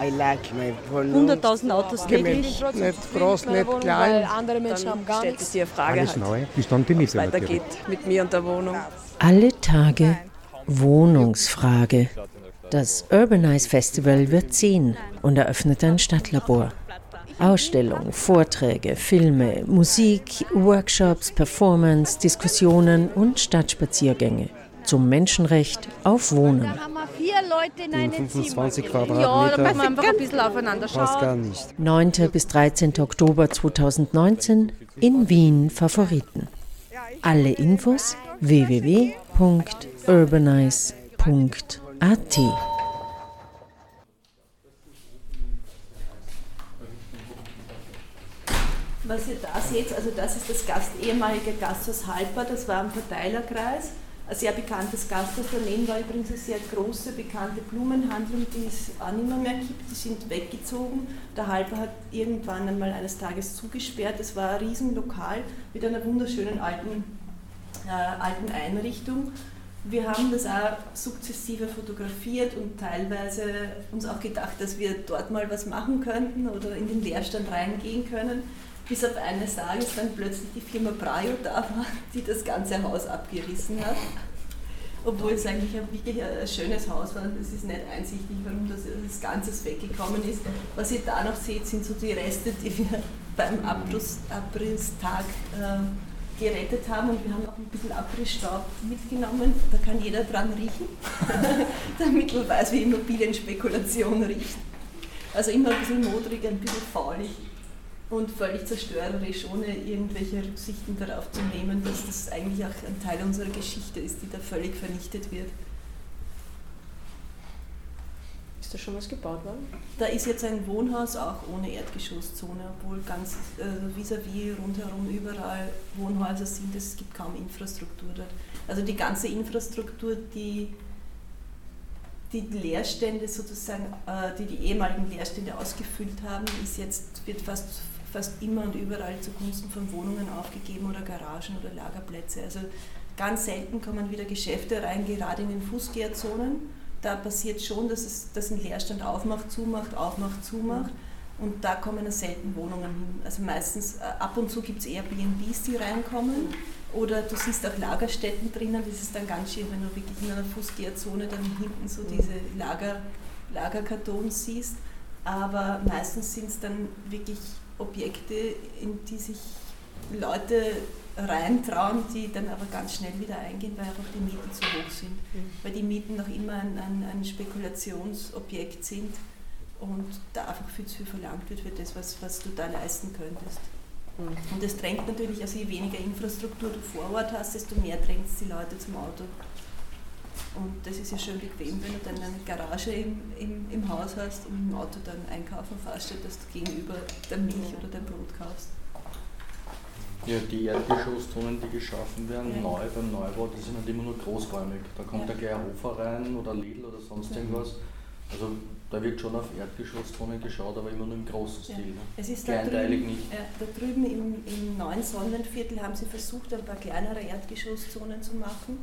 100.000 Autos täglich. Nicht groß, nicht klein. Andere Menschen haben gar stellt sich die Frage, Alles halt, neu, bis dann die Miete weitergeht mit mir und der Wohnung. Alle Tage Wohnungsfrage. Das Urbanize Festival wird ziehen und eröffnet ein Stadtlabor. Ausstellungen, Vorträge, Filme, Musik, Workshops, Performance, Diskussionen und Stadtspaziergänge zum Menschenrecht auf Wohnen. Vier Leute in einem 25 Zimmer. Quadratmeter. Ja, da müssen wir einfach ein bisschen aufeinander schauen. Passt gar nicht. 9. bis 13. Oktober 2019 in Wien Favoriten. Alle Infos www.urbanize.at Was ihr da seht, also das ist das Gast, ehemalige Gasthaus Halper, das war am Verteilerkreis. Ein sehr bekanntes daneben war übrigens eine sehr große, bekannte Blumenhandlung, die es auch nicht mehr, mehr gibt. Die sind weggezogen. Der Halper hat irgendwann einmal eines Tages zugesperrt. Es war ein Riesenlokal mit einer wunderschönen alten, äh, alten Einrichtung. Wir haben das auch sukzessive fotografiert und teilweise uns auch gedacht, dass wir dort mal was machen könnten oder in den Leerstand reingehen können bis auf eines Tages dann plötzlich die Firma Braio da war, die das ganze Haus abgerissen hat. Obwohl es eigentlich ein wirklich ein schönes Haus war es ist nicht einsichtig, warum das, das Ganze weggekommen ist. Was ihr da noch seht, sind so die Reste, die wir beim Abriss, Abrisstag äh, gerettet haben und wir haben auch ein bisschen Abrissstaub mitgenommen. Da kann jeder dran riechen, damit man weiß, wie Immobilienspekulation riecht. Also immer ein bisschen modrig, ein bisschen faulig und völlig zerstörerisch, ohne irgendwelche Rücksichten darauf zu nehmen, dass das eigentlich auch ein Teil unserer Geschichte ist, die da völlig vernichtet wird. Ist da schon was gebaut worden? Da ist jetzt ein Wohnhaus auch ohne Erdgeschosszone, obwohl ganz äh, vis-à-vis -vis rundherum überall Wohnhäuser sind. Es gibt kaum Infrastruktur dort. Also die ganze Infrastruktur, die die Leerstände sozusagen, äh, die die ehemaligen Leerstände ausgefüllt haben, ist jetzt, wird fast fast immer und überall zugunsten von Wohnungen aufgegeben oder Garagen oder Lagerplätze. Also ganz selten kommen wieder Geschäfte rein, gerade in den Fußgängerzonen. Da passiert schon, dass, es, dass ein Leerstand aufmacht, zumacht, aufmacht, zumacht. Und da kommen selten Wohnungen hin. Also meistens, äh, ab und zu gibt es Airbnbs, die reinkommen. Oder du siehst auch Lagerstätten drinnen. Das ist dann ganz schön, wenn du wirklich in einer Fußgängerzone dann hinten so diese Lager, Lagerkartons siehst. Aber meistens sind es dann wirklich Objekte, in die sich Leute reintrauen, die dann aber ganz schnell wieder eingehen, weil einfach die Mieten zu hoch sind. Mhm. Weil die Mieten noch immer ein, ein, ein, Spekulationsobjekt sind und da einfach viel zu viel verlangt wird für das, was, was du da leisten könntest. Mhm. Und das drängt natürlich, also je weniger Infrastruktur du vor Ort hast, desto mehr drängt es die Leute zum Auto. Und das ist ja schön bequem, wenn du dann eine Garage im, im, im Haus hast und im Auto dann einkaufen fährst, dass du gegenüber der Milch oder dein Brot kaufst. Ja, die Erdgeschosszonen, die geschaffen werden, ja. neu beim Neubau, die sind halt immer nur großräumig. Da kommt ja. gleich ein Hofer rein oder Lidl oder sonst irgendwas. Also da wird schon auf Erdgeschosszonen geschaut, aber immer nur im großen Stil. Ne? Es ist Kleinteilig drüben, nicht. Ja, da drüben im, im neuen Sonnenviertel haben sie versucht, ein paar kleinere Erdgeschosszonen zu machen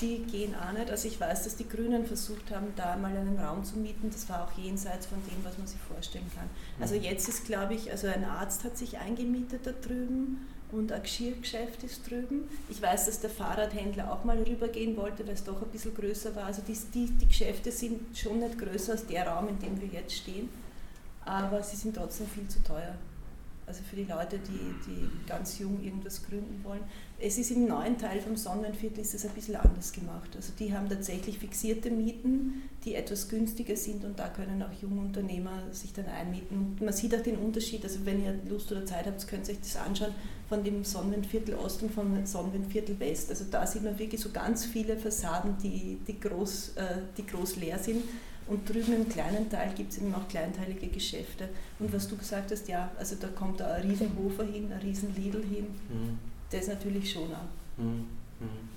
die gehen auch nicht. Also ich weiß, dass die Grünen versucht haben, da mal einen Raum zu mieten. Das war auch jenseits von dem, was man sich vorstellen kann. Also mhm. jetzt ist, glaube ich, also ein Arzt hat sich eingemietet da drüben und ein Geschirrgeschäft ist drüben. Ich weiß, dass der Fahrradhändler auch mal rübergehen wollte, weil es doch ein bisschen größer war. Also die, die, die Geschäfte sind schon nicht größer als der Raum, in dem wir jetzt stehen, aber sie sind trotzdem viel zu teuer. Also für die Leute, die, die ganz jung irgendwas gründen wollen. Es ist im neuen Teil vom Sonnenviertel ist es ein bisschen anders gemacht. Also die haben tatsächlich fixierte Mieten, die etwas günstiger sind und da können auch junge Unternehmer sich dann einmieten. Man sieht auch den Unterschied, also wenn ihr Lust oder Zeit habt, könnt ihr euch das anschauen, von dem Sonnenviertel Ost und vom Sonnenviertel West. Also da sieht man wirklich so ganz viele Fassaden, die, die, groß, äh, die groß leer sind. Und drüben im kleinen Teil gibt es eben auch kleinteilige Geschäfte. Und was du gesagt hast, ja, also da kommt da ein Riesenhofer hin, ein riesen Lidl hin. Mhm das natürlich schon auch. Mhm. Mhm.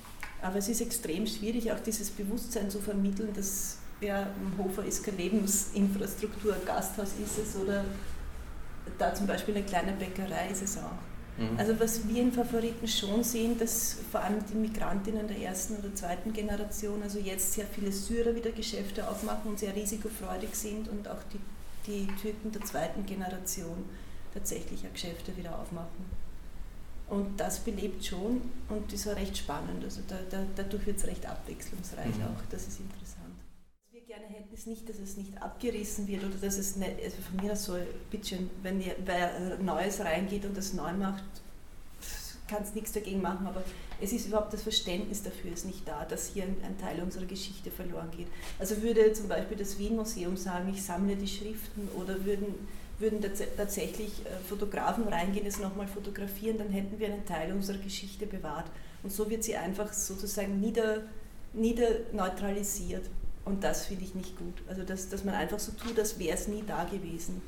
Aber es ist extrem schwierig, auch dieses Bewusstsein zu vermitteln, dass ja, ein Hofer ist keine Lebensinfrastruktur, ein Gasthaus ist es oder da zum Beispiel eine kleine Bäckerei ist es auch. Mhm. Also was wir in Favoriten schon sehen, dass vor allem die Migrantinnen der ersten oder zweiten Generation, also jetzt sehr viele Syrer wieder Geschäfte aufmachen und sehr risikofreudig sind und auch die, die Türken der zweiten Generation tatsächlich auch Geschäfte wieder aufmachen. Und das belebt schon und ist auch recht spannend. Also da, da, dadurch wird es recht abwechslungsreich mhm. auch. Das ist interessant. Gerne hätten, ist nicht, dass es nicht abgerissen wird oder dass es nicht, also von mir aus so, bitteschön, wenn wer Neues reingeht und das neu macht, kann es nichts dagegen machen, aber es ist überhaupt das Verständnis dafür ist nicht da, dass hier ein, ein, Teil unserer Geschichte verloren geht. Also würde zum Beispiel das Wien-Museum sagen, ich sammle die Schriften oder würden würden tatsächlich äh, Fotografen reingehen, es nochmal fotografieren, dann hätten wir einen Teil unserer Geschichte bewahrt. Und so wird sie einfach sozusagen nieder, nieder neutralisiert. Und das finde ich nicht gut. Also, dass, dass man einfach so tut, als wäre es nie da gewesen.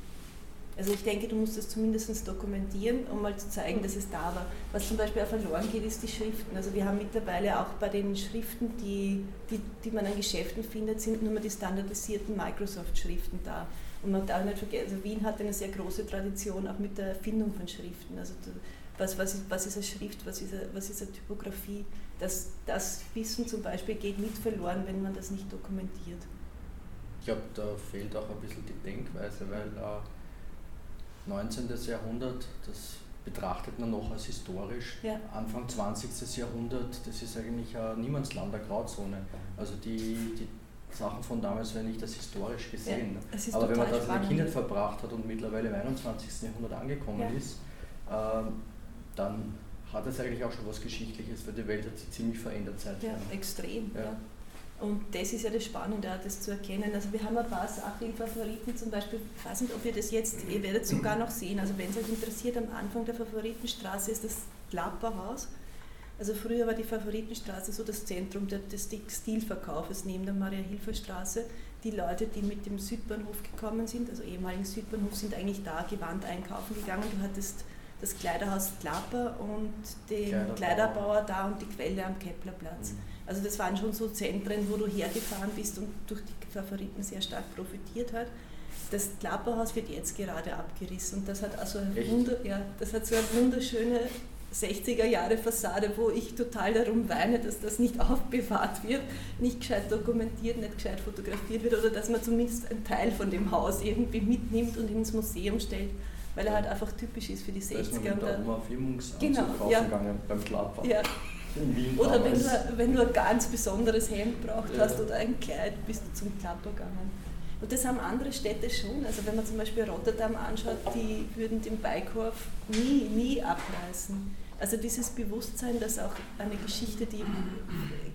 Also ich denke, du musst das zumindest dokumentieren, um mal zu zeigen, dass es da war. Was zum Beispiel auch verloren geht, ist die Schriften. Also wir haben mittlerweile auch bei den Schriften, die, die, die man an Geschäften findet, sind nur mehr die standardisierten Microsoft-Schriften da. Und man darf nicht vergessen, also Wien hat eine sehr große Tradition auch mit der Erfindung von Schriften. Also was, was, ist, was ist eine Schrift, was ist eine, was ist eine Typografie? Das, das Wissen zum Beispiel geht nicht verloren, wenn man das nicht dokumentiert. Ich glaube, da fehlt auch ein bisschen die Denkweise, weil äh, 19. Jahrhundert, das betrachtet man noch als historisch. Ja. Anfang 20. Jahrhundert, das ist eigentlich ein Niemandsland, eine Grauzone. Also die, die Sachen von damals werden nicht als historisch gesehen. Ja, Aber wenn man da seine Kindheit verbracht hat und mittlerweile im 21. Jahrhundert angekommen ja. ist, äh, dann hat es eigentlich auch schon was Geschichtliches, weil die Welt hat sich ziemlich verändert seitdem. Ja, extrem. Ja. Und das ist ja das Spannende, das zu erkennen. Also wir haben ein paar Sachen in Favoriten, zum Beispiel, ich weiß nicht, ob ihr das jetzt, ihr werdet sogar noch sehen, also wenn es euch interessiert, am Anfang der Favoritenstraße ist das Klapperhaus. Also früher war die Favoritenstraße so das Zentrum des Textilverkaufes neben der Maria-Hilfer-Straße. Die Leute, die mit dem Südbahnhof gekommen sind, also ehemaligen Südbahnhof, sind eigentlich da gewandt einkaufen gegangen. Du hattest das Kleiderhaus Klapper und den Kleiderbauer, Kleiderbauer da und die Quelle am Keplerplatz. Mhm. Also das waren schon so Zentren, wo du hergefahren bist und durch die Favoriten sehr stark profitiert hat. Das Klapperhaus wird jetzt gerade abgerissen und das hat also ein Wunder, ja, das hat so eine wunderschöne 60er Jahre Fassade, wo ich total darum weine, dass das nicht aufbewahrt wird, nicht gescheit dokumentiert, nicht gescheit fotografiert wird oder dass man zumindest einen Teil von dem Haus irgendwie mitnimmt und ins Museum stellt, weil er halt einfach typisch ist für die 60er. Da ist man mit der Firmungsanzug genau, ja. gegangen beim Klapper. Ja. Oder wenn du, wenn du ein ganz besonderes Hemd braucht ja. hast oder ein Kleid, bist du zum Klapper gegangen. Und das haben andere Städte schon. Also wenn man zum Beispiel Rotterdam anschaut, die würden den Beikorf nie, nie abreißen. Also dieses Bewusstsein, dass auch eine Geschichte, die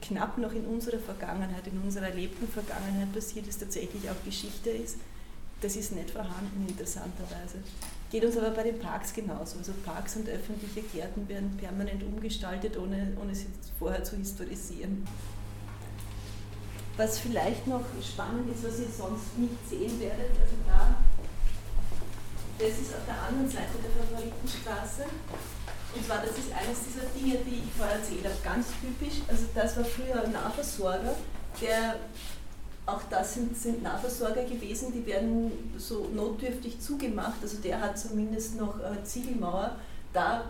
knapp noch in unserer Vergangenheit, in unserer erlebten Vergangenheit passiert ist, tatsächlich auch Geschichte ist, das ist nicht vorhanden, interessanterweise. Geht uns aber bei den Parks genauso. Also Parks und öffentliche Gärten werden permanent umgestaltet, ohne, ohne sie vorher zu historisieren. Was vielleicht noch spannend ist, was ihr sonst nicht sehen werdet, also da, das ist auf der anderen Seite der Favoritenstraße. Und zwar, das ist eines dieser Dinge, die ich vorher erzählt habe, ganz typisch. Also das war früher ein Nahversorger, der, auch das sind, sind Nahversorger gewesen, die werden so notdürftig zugemacht. Also der hat zumindest noch äh, Ziegelmauer. Da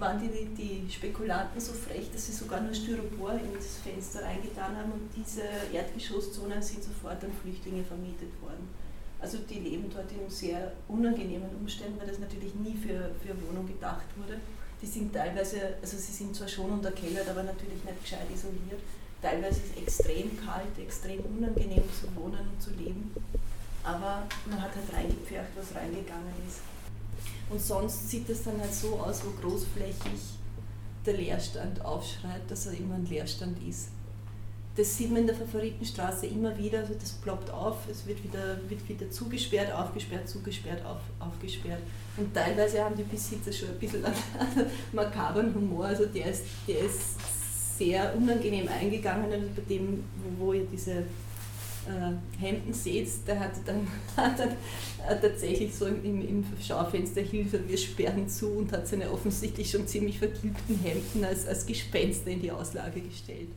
waren die, die Spekulanten so frech, dass sie sogar nur Styropor ins Fenster reingetan haben und diese Erdgeschosszonen sind sofort an Flüchtlinge vermietet worden. Also die leben dort in sehr unangenehmen Umständen, weil das natürlich nie für, für Wohnung gedacht wurde die sind teilweise, also sie sind zwar schon unterkellert, aber natürlich nicht gescheit isoliert. Teilweise ist es extrem kalt, extrem unangenehm zu wohnen und zu leben. Aber man hat halt reingepfercht, was reingegangen ist. Und sonst sieht es dann halt so aus, wo großflächig der Leerstand aufschreit, dass er immer ein Leerstand ist das sieht man in der Favoritenstraße immer wieder, also das ploppt auf, es wird wieder, wird wieder zugesperrt, aufgesperrt, zugesperrt, auf, aufgesperrt. Und teilweise haben die Besitzer schon ein bisschen einen makaberen Humor, also der ist, der ist sehr unangenehm eingegangen, also bei dem, wo, ihr diese äh, Hemden seht, der hat dann, hat dann äh, tatsächlich so im, im Schaufenster Hilfe, wir sperren zu und hat seine offensichtlich schon ziemlich vergilbten Hemden als, als Gespenster in die Auslage gestellt.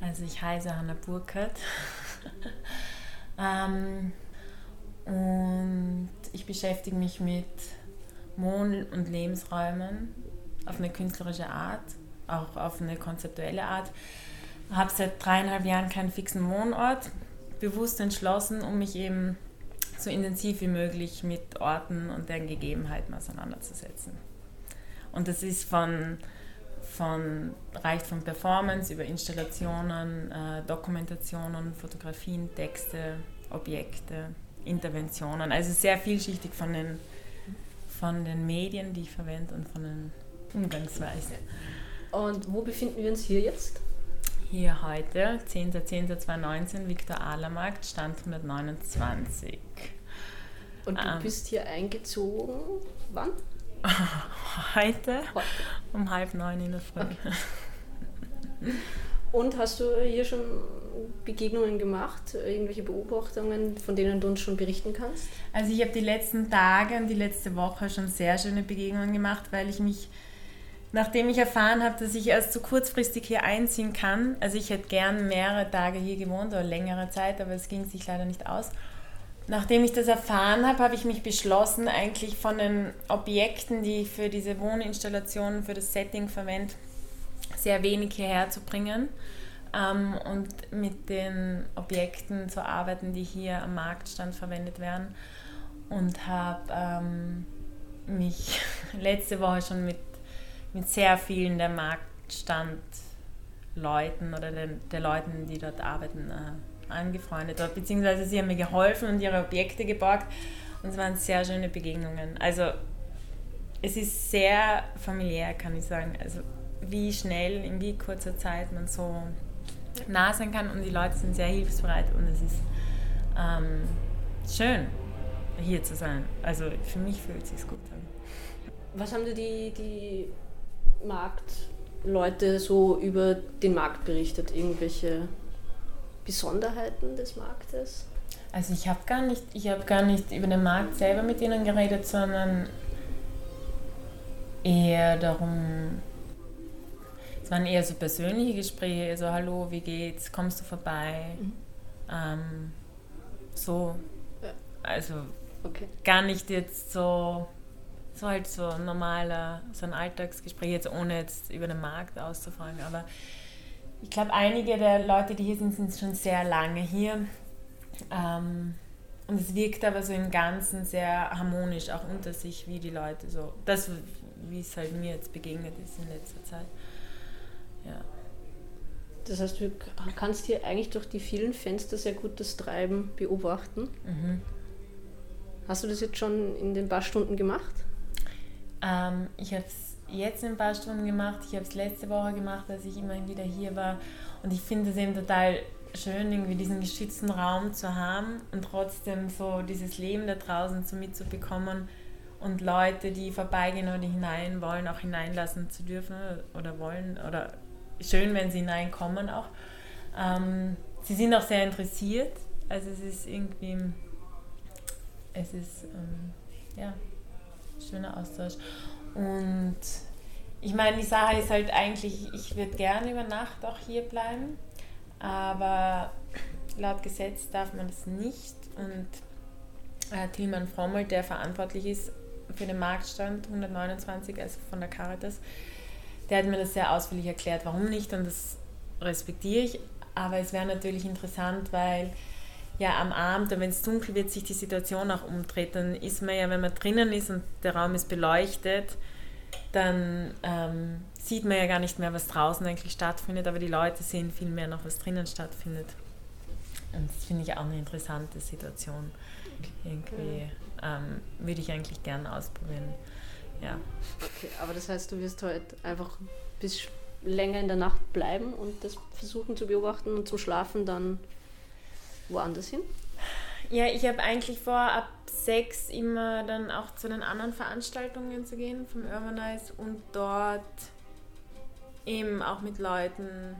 Also ich heiße Hanna Burkhardt ähm, und ich beschäftige mich mit Wohn- und Lebensräumen auf eine künstlerische Art, auch auf eine konzeptuelle Art. Habe seit dreieinhalb Jahren keinen fixen Wohnort, bewusst entschlossen, um mich eben so intensiv wie möglich mit Orten und deren Gegebenheiten auseinanderzusetzen. Und das ist von, von reicht von Performance über Installationen, äh, Dokumentationen, Fotografien, Texte, Objekte, Interventionen. Also sehr vielschichtig von den, von den Medien, die ich verwende und von den Umgangsweisen. Und wo befinden wir uns hier jetzt? Hier heute, 10.10.2019, Viktor Ahlermarkt, Stand 129. Und du ähm, bist hier eingezogen, wann? Heute, heute, um halb neun in der Früh. Okay. Und hast du hier schon Begegnungen gemacht, irgendwelche Beobachtungen, von denen du uns schon berichten kannst? Also ich habe die letzten Tage und die letzte Woche schon sehr schöne Begegnungen gemacht, weil ich mich, nachdem ich erfahren habe, dass ich erst so kurzfristig hier einziehen kann, also ich hätte gern mehrere Tage hier gewohnt oder längere Zeit, aber es ging sich leider nicht aus. Nachdem ich das erfahren habe, habe ich mich beschlossen, eigentlich von den Objekten, die ich für diese Wohninstallationen, für das Setting verwende, sehr wenig hierher zu bringen ähm, und mit den Objekten zu arbeiten, die hier am Marktstand verwendet werden. Und habe ähm, mich letzte Woche schon mit, mit sehr vielen der Marktstandleuten oder den, der Leuten, die dort arbeiten, äh, angefreundet, beziehungsweise sie haben mir geholfen und ihre Objekte geborgt und es waren sehr schöne Begegnungen. Also es ist sehr familiär, kann ich sagen. Also wie schnell, in wie kurzer Zeit man so nah sein kann und die Leute sind sehr hilfsbereit und es ist ähm, schön, hier zu sein. Also für mich fühlt es sich gut an. Was haben dir die, die Marktleute so über den Markt berichtet? Irgendwelche Besonderheiten des Marktes? Also ich habe gar nicht, ich habe gar nicht über den Markt selber mit ihnen geredet, sondern eher darum, es waren eher so persönliche Gespräche, so hallo, wie geht's, kommst du vorbei? Mhm. Ähm, so, also okay. gar nicht jetzt so, so halt so ein normaler, so ein Alltagsgespräch, jetzt ohne jetzt über den Markt auszufragen, aber ich glaube, einige der Leute, die hier sind, sind schon sehr lange hier. Ähm, und es wirkt aber so im Ganzen sehr harmonisch, auch unter sich, wie die Leute so, das, wie es halt mir jetzt begegnet ist in letzter Zeit. Ja. Das heißt, du kannst hier eigentlich durch die vielen Fenster sehr gut das Treiben beobachten. Mhm. Hast du das jetzt schon in den paar Stunden gemacht? Ähm, ich habe es jetzt in ein paar Stunden gemacht. Ich habe es letzte Woche gemacht, als ich immerhin wieder hier war. Und ich finde es eben total schön, irgendwie diesen geschützten Raum zu haben und trotzdem so dieses Leben da draußen so mitzubekommen und Leute, die vorbeigehen oder hinein wollen, auch hineinlassen zu dürfen oder wollen. Oder schön, wenn sie hineinkommen auch. Ähm, sie sind auch sehr interessiert. Also es ist irgendwie, es ist, ähm, ja, schöner Austausch. Und ich meine, die Sache ist halt eigentlich, ich würde gerne über Nacht auch hier bleiben, aber laut Gesetz darf man das nicht. Und äh, Tilman Frommel, der verantwortlich ist für den Marktstand 129, also von der Caritas, der hat mir das sehr ausführlich erklärt, warum nicht, und das respektiere ich. Aber es wäre natürlich interessant, weil ja am Abend, wenn es dunkel wird, sich die Situation auch umdreht, dann ist man ja, wenn man drinnen ist und der Raum ist beleuchtet, dann ähm, sieht man ja gar nicht mehr, was draußen eigentlich stattfindet, aber die Leute sehen viel mehr noch, was drinnen stattfindet. Und das finde ich auch eine interessante Situation. Irgendwie ähm, würde ich eigentlich gerne ausprobieren. Ja. Okay, aber das heißt, du wirst heute einfach bis länger in der Nacht bleiben und das versuchen zu beobachten und zum Schlafen dann woanders hin? Ja, ich habe eigentlich vor, ab sechs immer dann auch zu den anderen Veranstaltungen zu gehen vom Urbanize und dort eben auch mit Leuten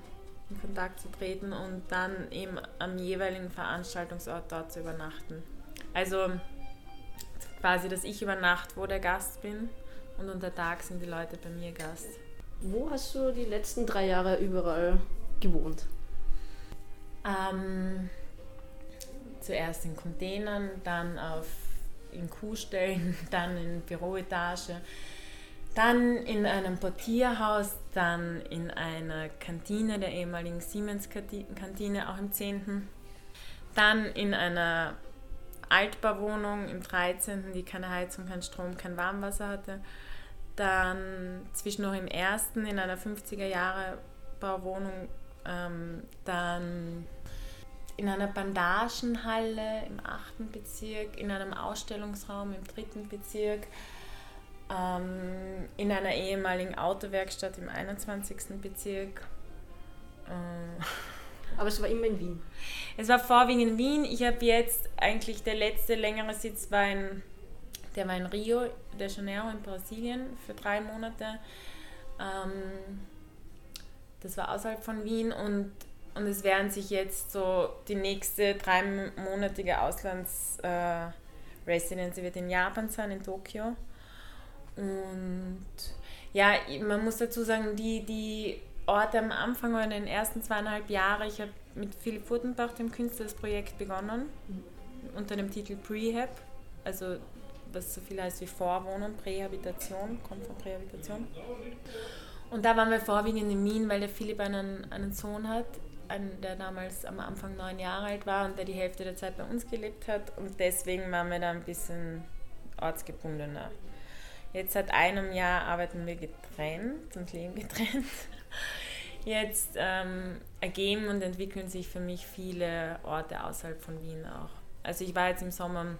in Kontakt zu treten und dann eben am jeweiligen Veranstaltungsort dort zu übernachten. Also quasi, dass ich über Nacht wo der Gast bin und unter Tag sind die Leute bei mir Gast. Wo hast du die letzten drei Jahre überall gewohnt? Ähm, zuerst in Containern, dann auf in Kuhstellen, dann in Büroetage, dann in einem Portierhaus, dann in einer Kantine der ehemaligen Siemens-Kantine, auch im 10. Dann in einer Altbauwohnung im 13., die keine Heizung, kein Strom, kein Warmwasser hatte. Dann zwischendurch im ersten in einer 50er Jahre Bauwohnung. Ähm, dann in einer Bandagenhalle im 8. Bezirk, in einem Ausstellungsraum im 3. Bezirk, ähm, in einer ehemaligen Autowerkstatt im 21. Bezirk. Äh, Aber es war immer in Wien. Es war vorwiegend in Wien. Ich habe jetzt eigentlich der letzte längere Sitz war in, der war in Rio de Janeiro in Brasilien für drei Monate. Ähm, das war außerhalb von Wien und, und es werden sich jetzt so die nächste dreimonatige Auslandsresidency äh, wird in Japan sein, in Tokio. Und ja, man muss dazu sagen, die, die Orte am Anfang oder in den ersten zweieinhalb Jahren, ich habe mit Philipp Furtenbach, dem Künstler, das Projekt begonnen, unter dem Titel Prehab, also was so viel heißt wie Vorwohnung, Prähabitation, kommt von Prähabitation. Und da waren wir vorwiegend in Wien, weil der Philipp einen, einen Sohn hat, einen, der damals am Anfang neun Jahre alt war und der die Hälfte der Zeit bei uns gelebt hat. Und deswegen waren wir da ein bisschen ortsgebundener. Jetzt seit einem Jahr arbeiten wir getrennt und leben getrennt. Jetzt ähm, ergeben und entwickeln sich für mich viele Orte außerhalb von Wien auch. Also ich war jetzt im Sommer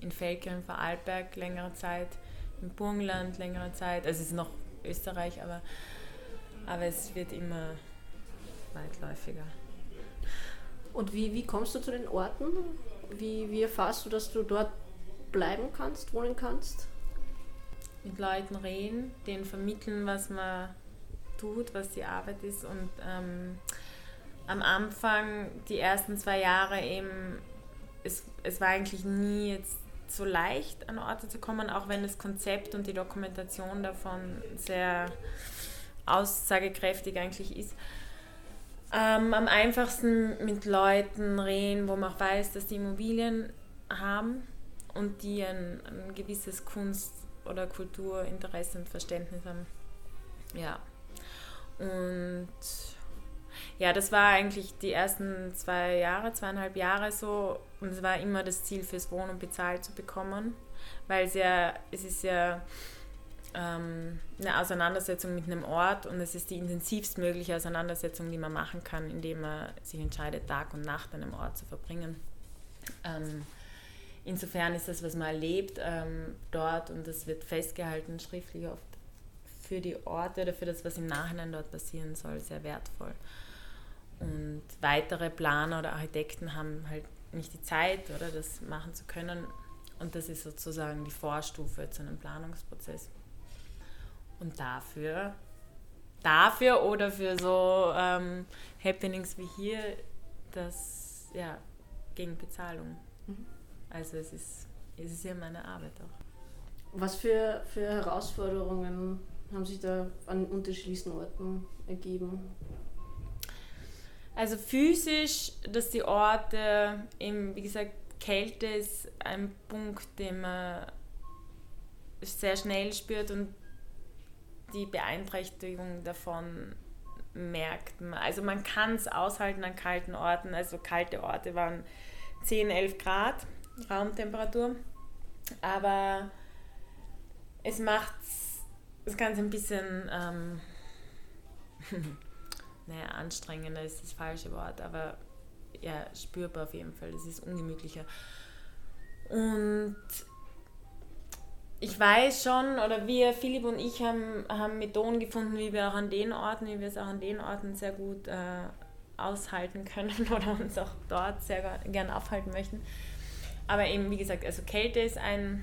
in Feldkirchen vor Arlberg längere Zeit, im Burgenland längere Zeit. Also es ist noch Österreich, aber, aber es wird immer weitläufiger. Und wie, wie kommst du zu den Orten? Wie, wie erfährst du, dass du dort bleiben kannst, wohnen kannst? Mit Leuten reden, denen vermitteln, was man tut, was die Arbeit ist. Und ähm, am Anfang, die ersten zwei Jahre eben, es, es war eigentlich nie jetzt so leicht an Orte zu kommen, auch wenn das Konzept und die Dokumentation davon sehr aussagekräftig eigentlich ist. Ähm, am einfachsten mit Leuten reden, wo man auch weiß, dass die Immobilien haben und die ein, ein gewisses Kunst- oder Kulturinteresse und Verständnis haben. Ja. Und ja, das war eigentlich die ersten zwei Jahre, zweieinhalb Jahre so. Und es war immer das Ziel, fürs Wohnen bezahlt zu bekommen, weil es ja, es ist ja ähm, eine Auseinandersetzung mit einem Ort und es ist die intensivst mögliche Auseinandersetzung, die man machen kann, indem man sich entscheidet, Tag und Nacht an einem Ort zu verbringen. Ähm, insofern ist das, was man erlebt ähm, dort und das wird festgehalten, schriftlich oft für die Orte oder für das, was im Nachhinein dort passieren soll, sehr wertvoll. Und weitere Planer oder Architekten haben halt nicht die Zeit, oder das machen zu können. Und das ist sozusagen die Vorstufe zu einem Planungsprozess. Und dafür, dafür oder für so ähm, Happenings wie hier, das ja gegen Bezahlung. Mhm. Also es ist, es ist ja meine Arbeit auch. Was für, für Herausforderungen haben sich da an unterschiedlichsten Orten ergeben? Also physisch, dass die Orte, eben, wie gesagt, Kälte ist ein Punkt, den man sehr schnell spürt und die Beeinträchtigung davon merkt man. Also man kann es aushalten an kalten Orten. Also kalte Orte waren 10, 11 Grad Raumtemperatur. Aber es macht das Ganze ein bisschen ähm, naja, anstrengender ist das falsche Wort, aber ja, spürbar auf jeden Fall. Das ist ungemütlicher. Und ich weiß schon, oder wir, Philipp und ich, haben, haben Methoden gefunden, wie wir auch an den Orten, wie wir es auch an den Orten sehr gut äh, aushalten können oder uns auch dort sehr gern aufhalten möchten. Aber eben, wie gesagt, also Kälte ist ein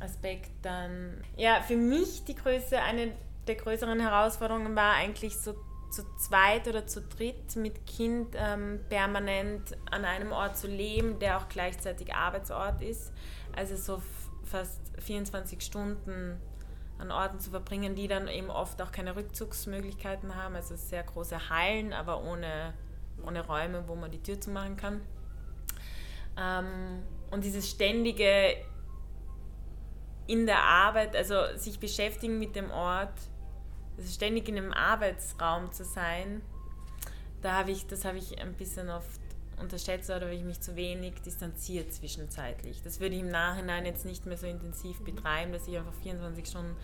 Aspekt. Dann, ja, für mich die Größe, eine der größeren Herausforderungen war eigentlich so zu zweit oder zu dritt mit Kind ähm, permanent an einem Ort zu leben, der auch gleichzeitig Arbeitsort ist. Also so fast 24 Stunden an Orten zu verbringen, die dann eben oft auch keine Rückzugsmöglichkeiten haben. Also sehr große Hallen, aber ohne, ohne Räume, wo man die Tür zumachen kann. Ähm, und dieses ständige in der Arbeit, also sich beschäftigen mit dem Ort, also ständig in einem Arbeitsraum zu sein, da habe ich, das habe ich ein bisschen oft unterschätzt oder habe ich mich zu wenig distanziert zwischenzeitlich. Das würde ich im Nachhinein jetzt nicht mehr so intensiv betreiben, dass ich einfach 24 Stunden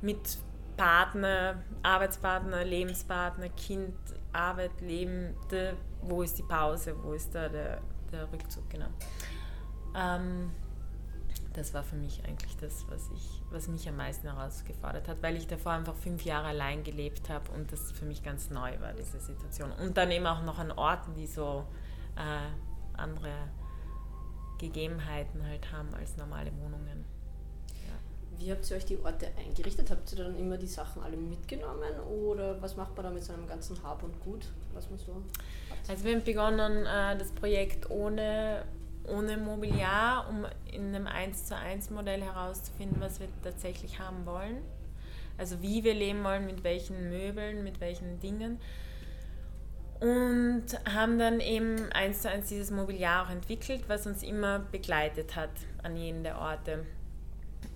mit Partner, Arbeitspartner, Lebenspartner, Kind, Arbeit, Leben, wo ist die Pause, wo ist da der, der Rückzug, genau. Ähm, das war für mich eigentlich das, was, ich, was mich am meisten herausgefordert hat, weil ich davor einfach fünf Jahre allein gelebt habe und das für mich ganz neu war, diese Situation. Und dann eben auch noch an Orten, die so äh, andere Gegebenheiten halt haben als normale Wohnungen. Wie habt ihr euch die Orte eingerichtet? Habt ihr dann immer die Sachen alle mitgenommen oder was macht man da mit seinem ganzen Hab und Gut, was man so hat? Also wir haben begonnen, äh, das Projekt ohne ohne Mobiliar, um in einem 1 zu 1 Modell herauszufinden, was wir tatsächlich haben wollen. Also wie wir leben wollen, mit welchen Möbeln, mit welchen Dingen. Und haben dann eben eins zu eins dieses Mobiliar auch entwickelt, was uns immer begleitet hat an jenen der Orte.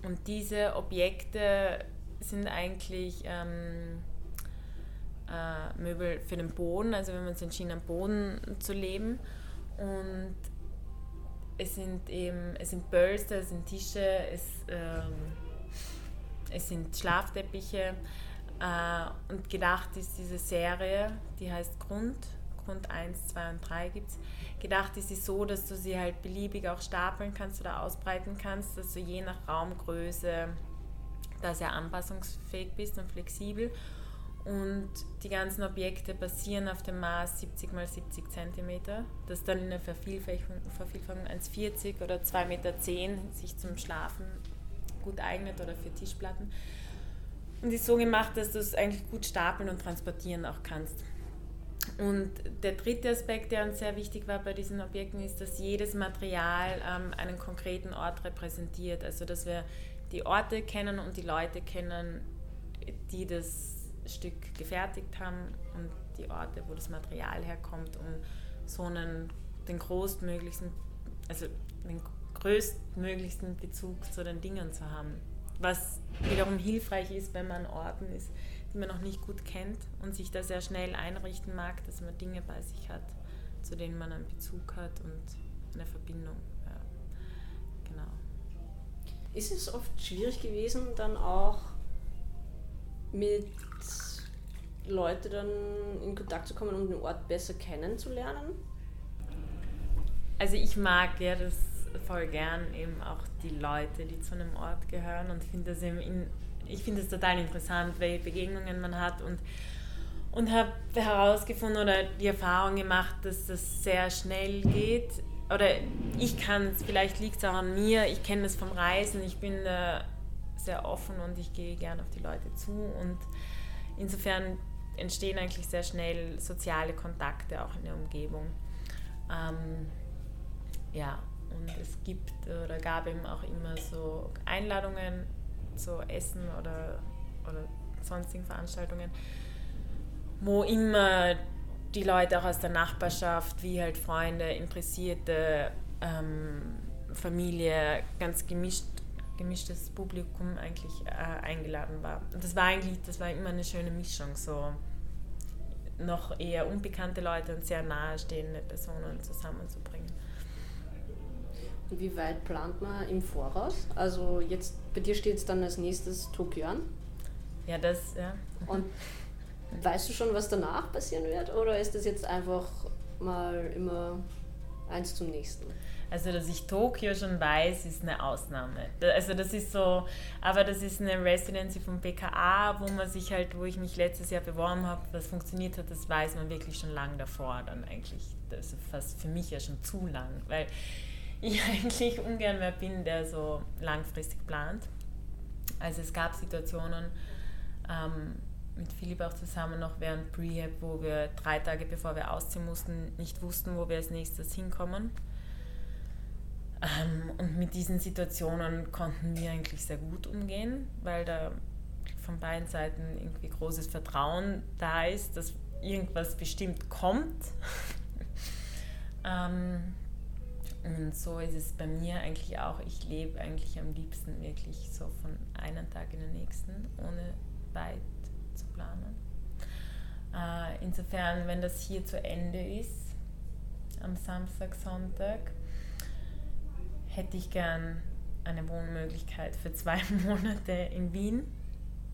Und diese Objekte sind eigentlich ähm, äh, Möbel für den Boden, also wenn wir uns entschieden am Boden zu leben. Und es sind eben, es sind Bölster, es sind Tische, es, ähm, es sind Schlafteppiche. Äh, und gedacht ist diese Serie, die heißt Grund, Grund 1, 2 und 3 gibt es. Gedacht ist sie so, dass du sie halt beliebig auch stapeln kannst oder ausbreiten kannst, dass du je nach Raumgröße da sehr anpassungsfähig bist und flexibel. Und die ganzen Objekte basieren auf dem Maß 70 x 70 cm, das dann in der Vervielfachung, Vervielfachung 1,40 oder 2,10 Meter sich zum Schlafen gut eignet oder für Tischplatten. Und ist so gemacht, dass du es eigentlich gut stapeln und transportieren auch kannst. Und der dritte Aspekt, der uns sehr wichtig war bei diesen Objekten, ist, dass jedes Material ähm, einen konkreten Ort repräsentiert. Also dass wir die Orte kennen und die Leute kennen, die das Stück gefertigt haben und die Orte, wo das Material herkommt, um so einen, den größtmöglichsten, also den größtmöglichsten Bezug zu den Dingen zu haben. Was wiederum hilfreich ist, wenn man an Orten ist, die man noch nicht gut kennt und sich da sehr schnell einrichten mag, dass man Dinge bei sich hat, zu denen man einen Bezug hat und eine Verbindung. Ja, genau. Ist es oft schwierig gewesen, dann auch mit Leute dann in Kontakt zu kommen, um den Ort besser kennenzulernen? Also ich mag ja das voll gern eben auch die Leute, die zu einem Ort gehören und finde das eben in, ich finde es total interessant, welche Begegnungen man hat und und habe herausgefunden oder die Erfahrung gemacht, dass das sehr schnell geht. Oder ich kann es, vielleicht liegt es auch an mir, ich kenne das vom Reisen, ich bin da sehr offen und ich gehe gern auf die Leute zu und insofern entstehen eigentlich sehr schnell soziale Kontakte auch in der Umgebung. Ähm, ja, und es gibt oder gab eben auch immer so Einladungen zu Essen oder, oder sonstigen Veranstaltungen, wo immer die Leute auch aus der Nachbarschaft, wie halt Freunde, Interessierte, ähm, Familie, ganz gemischt gemischtes Publikum eigentlich äh, eingeladen war. Und das war eigentlich, das war immer eine schöne Mischung, so noch eher unbekannte Leute und sehr nahestehende Personen zusammenzubringen. Und wie weit plant man im Voraus? Also jetzt bei dir steht es dann als nächstes Tokio an. Ja, das, ja. Und weißt du schon, was danach passieren wird? Oder ist das jetzt einfach mal immer eins zum nächsten? Also, dass ich Tokio schon weiß, ist eine Ausnahme. Also, das ist so, aber das ist eine Residency vom BKA, wo man sich halt, wo ich mich letztes Jahr beworben habe, was funktioniert hat, das weiß man wirklich schon lange davor dann eigentlich. Das fast für mich ja schon zu lang, weil ich eigentlich ungern mehr bin, der so langfristig plant. Also, es gab Situationen, ähm, mit Philipp auch zusammen noch während Prehab, wo wir drei Tage bevor wir ausziehen mussten, nicht wussten, wo wir als nächstes hinkommen und mit diesen Situationen konnten wir eigentlich sehr gut umgehen, weil da von beiden Seiten irgendwie großes Vertrauen da ist, dass irgendwas bestimmt kommt. ähm, Und so ist es bei mir eigentlich auch. Ich lebe eigentlich am liebsten wirklich so von einem Tag in den nächsten, ohne weit zu planen. Äh, insofern, wenn das hier zu Ende ist, am Samstag, Sonntag, hätte ich gern eine Wohnmöglichkeit für zwei Monate in Wien,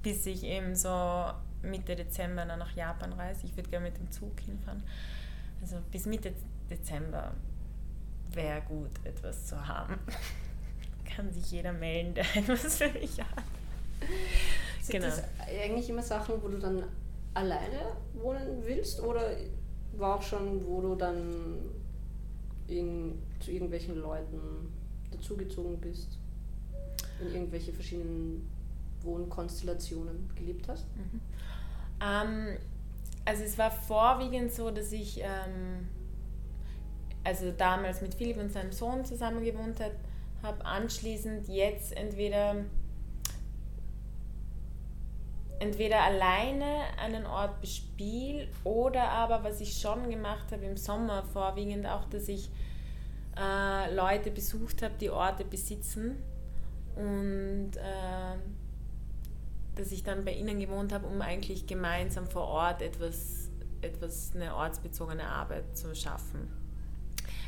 bis ich eben so Mitte Dezember dann nach Japan reise. Ich würde gerne mit dem Zug hinfahren. Also bis Mitte Dezember wäre gut, etwas zu haben. Kann sich jeder melden, der etwas für mich hat. Sind genau. das eigentlich immer Sachen, wo du dann alleine wohnen willst oder war auch schon, wo du dann in, zu irgendwelchen Leuten dazugezogen bist, in irgendwelche verschiedenen Wohnkonstellationen gelebt hast? Mhm. Ähm, also es war vorwiegend so, dass ich ähm, also damals mit Philipp und seinem Sohn zusammen gewohnt habe, anschließend jetzt entweder entweder alleine einen Ort bespiele oder aber, was ich schon gemacht habe im Sommer vorwiegend auch, dass ich äh, Leute besucht habe, die Orte besitzen und äh, dass ich dann bei ihnen gewohnt habe, um eigentlich gemeinsam vor Ort etwas, etwas eine ortsbezogene Arbeit zu schaffen.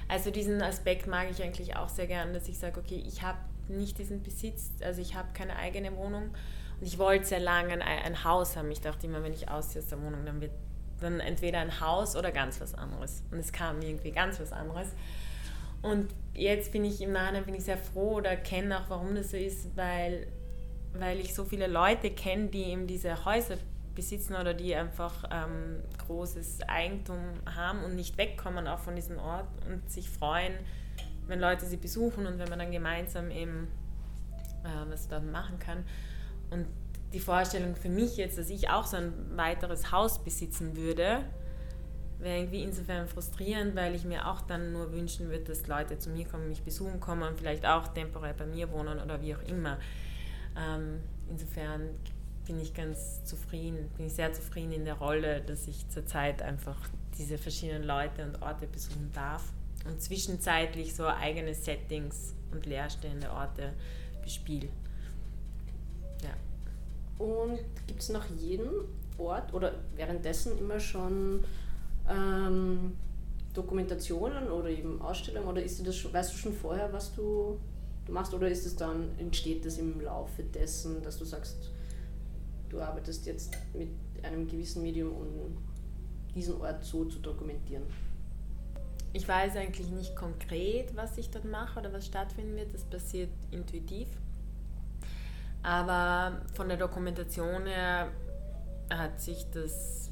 Also diesen Aspekt mag ich eigentlich auch sehr gern, dass ich sage, okay, ich habe nicht diesen Besitz, also ich habe keine eigene Wohnung und ich wollte sehr lange ein, ein Haus haben. Ich dachte immer, wenn ich ausziehe aus der Wohnung, dann wird dann entweder ein Haus oder ganz was anderes. Und es kam irgendwie ganz was anderes. Und jetzt bin ich im Nachhinein bin ich sehr froh oder kenne auch, warum das so ist, weil, weil ich so viele Leute kenne, die eben diese Häuser besitzen oder die einfach ähm, großes Eigentum haben und nicht wegkommen auch von diesem Ort und sich freuen, wenn Leute sie besuchen und wenn man dann gemeinsam eben äh, was dann machen kann. Und die Vorstellung für mich jetzt, dass ich auch so ein weiteres Haus besitzen würde, wäre irgendwie insofern frustrierend, weil ich mir auch dann nur wünschen würde, dass Leute zu mir kommen, mich besuchen kommen vielleicht auch temporär bei mir wohnen oder wie auch immer. Ähm, insofern bin ich ganz zufrieden, bin ich sehr zufrieden in der Rolle, dass ich zurzeit einfach diese verschiedenen Leute und Orte besuchen darf und zwischenzeitlich so eigene Settings und leerstehende Orte bespiele. Ja. Und gibt es nach jedem Ort oder währenddessen immer schon ähm, Dokumentationen oder eben Ausstellungen oder ist das, weißt du schon vorher, was du, du machst oder ist es dann, entsteht das im Laufe dessen, dass du sagst, du arbeitest jetzt mit einem gewissen Medium, um diesen Ort so zu dokumentieren? Ich weiß eigentlich nicht konkret, was ich dort mache oder was stattfinden wird. Das passiert intuitiv. Aber von der Dokumentation her hat sich das,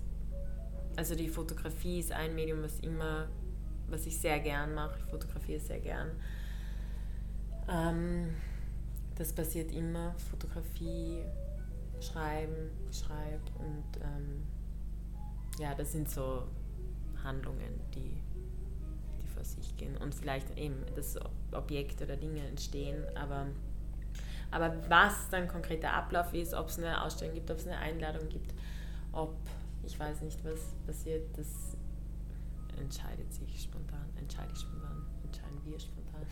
also die Fotografie ist ein Medium, was immer, was ich sehr gern mache. Ich fotografiere sehr gern. Ähm, das passiert immer. Fotografie, schreiben, schreibe und ähm, ja, das sind so Handlungen, die, die vor sich gehen und vielleicht eben das Objekt oder Dinge entstehen, aber, aber was dann konkreter Ablauf ist, ob es eine Ausstellung gibt, ob es eine Einladung gibt, ob weiß nicht, was passiert, das entscheidet sich spontan, entscheide ich spontan, entscheiden wir spontan.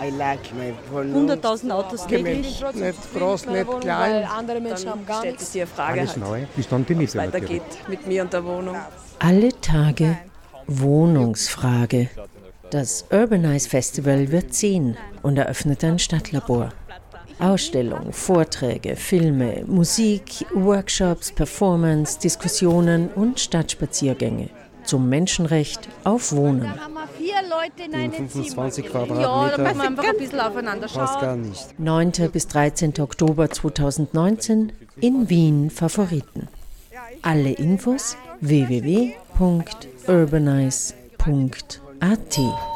100.000 Autos täglich. Nicht groß, nicht klein. Andere Menschen haben gar stellt nichts. die Frage Alles halt, neu. Wie stand die was weitergeht mit mir und der Wohnung. Alle Tage Wohnungsfrage. Das Urbanize Festival wird ziehen und eröffnet ein Stadtlabor. Ausstellung, Vorträge, Filme, Musik, Workshops, Performance, Diskussionen und Stadtspaziergänge zum Menschenrecht auf Wohnen. Da haben wir vier Leute in einem 25 Zimmer. Quadratmeter. Ja, da müssen wir einfach ein bisschen aufeinander Passt schauen. gar nicht. 9. bis 13. Oktober 2019 in Wien Favoriten. Alle Infos www.urbanize.at